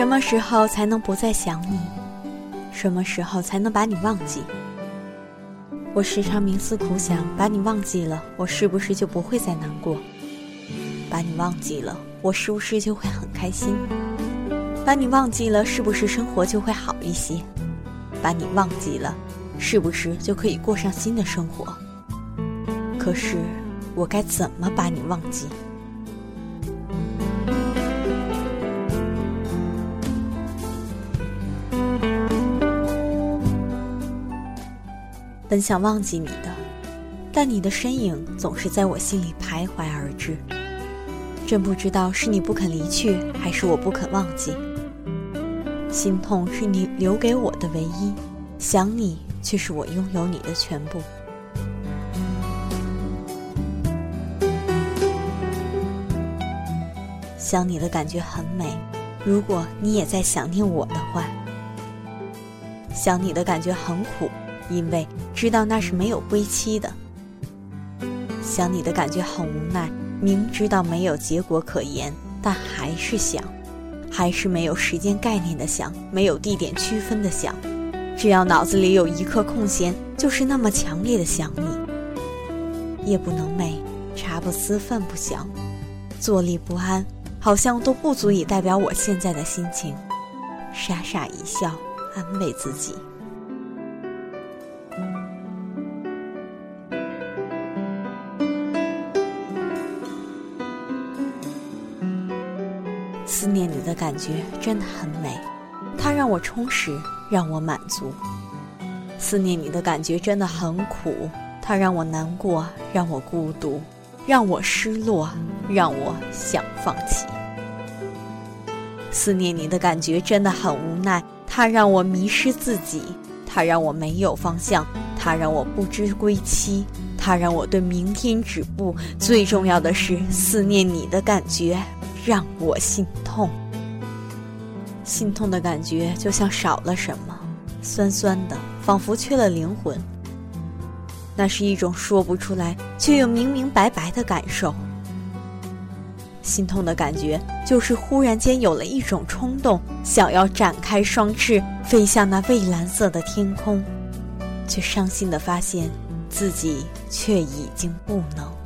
什么时候才能不再想你？什么时候才能把你忘记？我时常冥思苦想，把你忘记了，我是不是就不会再难过？把你忘记了，我是不是就会很开心？把你忘记了，是不是生活就会好一些？把你忘记了，是不是就可以过上新的生活？可是，我该怎么把你忘记？本想忘记你的，但你的身影总是在我心里徘徊而至。真不知道是你不肯离去，还是我不肯忘记。心痛是你留给我的唯一，想你却是我拥有你的全部。想你的感觉很美，如果你也在想念我的话。想你的感觉很苦。因为知道那是没有归期的，想你的感觉很无奈，明知道没有结果可言，但还是想，还是没有时间概念的想，没有地点区分的想，只要脑子里有一刻空闲，就是那么强烈的想你。夜不能寐，茶不思饭不想，坐立不安，好像都不足以代表我现在的心情，傻傻一笑，安慰自己。思念你的感觉真的很美，它让我充实，让我满足。思念你的感觉真的很苦，它让我难过，让我孤独，让我失落，让我想放弃。思念你的感觉真的很无奈，它让我迷失自己，它让我没有方向，它让我不知归期，它让我对明天止步。最重要的是，思念你的感觉。让我心痛，心痛的感觉就像少了什么，酸酸的，仿佛缺了灵魂。那是一种说不出来却又明明白白的感受。心痛的感觉就是忽然间有了一种冲动，想要展开双翅飞向那蔚蓝色的天空，却伤心的发现自己却已经不能。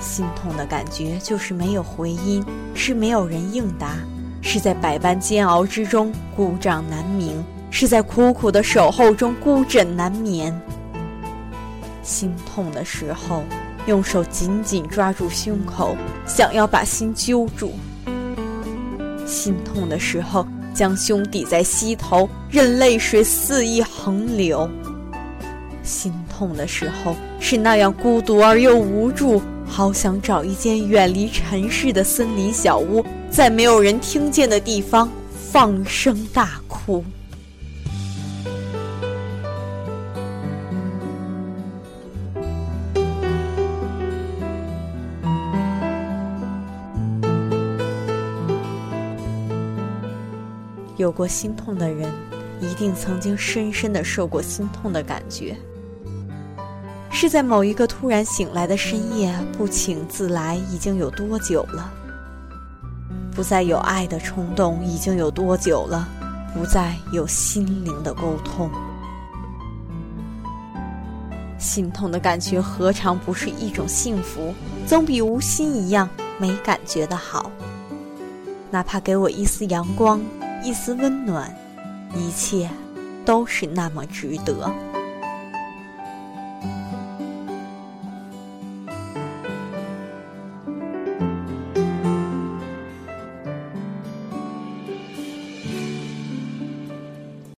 心痛的感觉就是没有回音，是没有人应答，是在百般煎熬之中孤掌难鸣，是在苦苦的守候中孤枕难眠。心痛的时候，用手紧紧抓住胸口，想要把心揪住；心痛的时候，将胸抵在膝头，任泪水肆意横流。心痛的时候，是那样孤独而又无助。好想找一间远离尘世的森林小屋，在没有人听见的地方放声大哭。有过心痛的人，一定曾经深深的受过心痛的感觉。是在某一个突然醒来的深夜，不请自来，已经有多久了？不再有爱的冲动，已经有多久了？不再有心灵的沟通。心痛的感觉何尝不是一种幸福？总比无心一样没感觉的好。哪怕给我一丝阳光，一丝温暖，一切都是那么值得。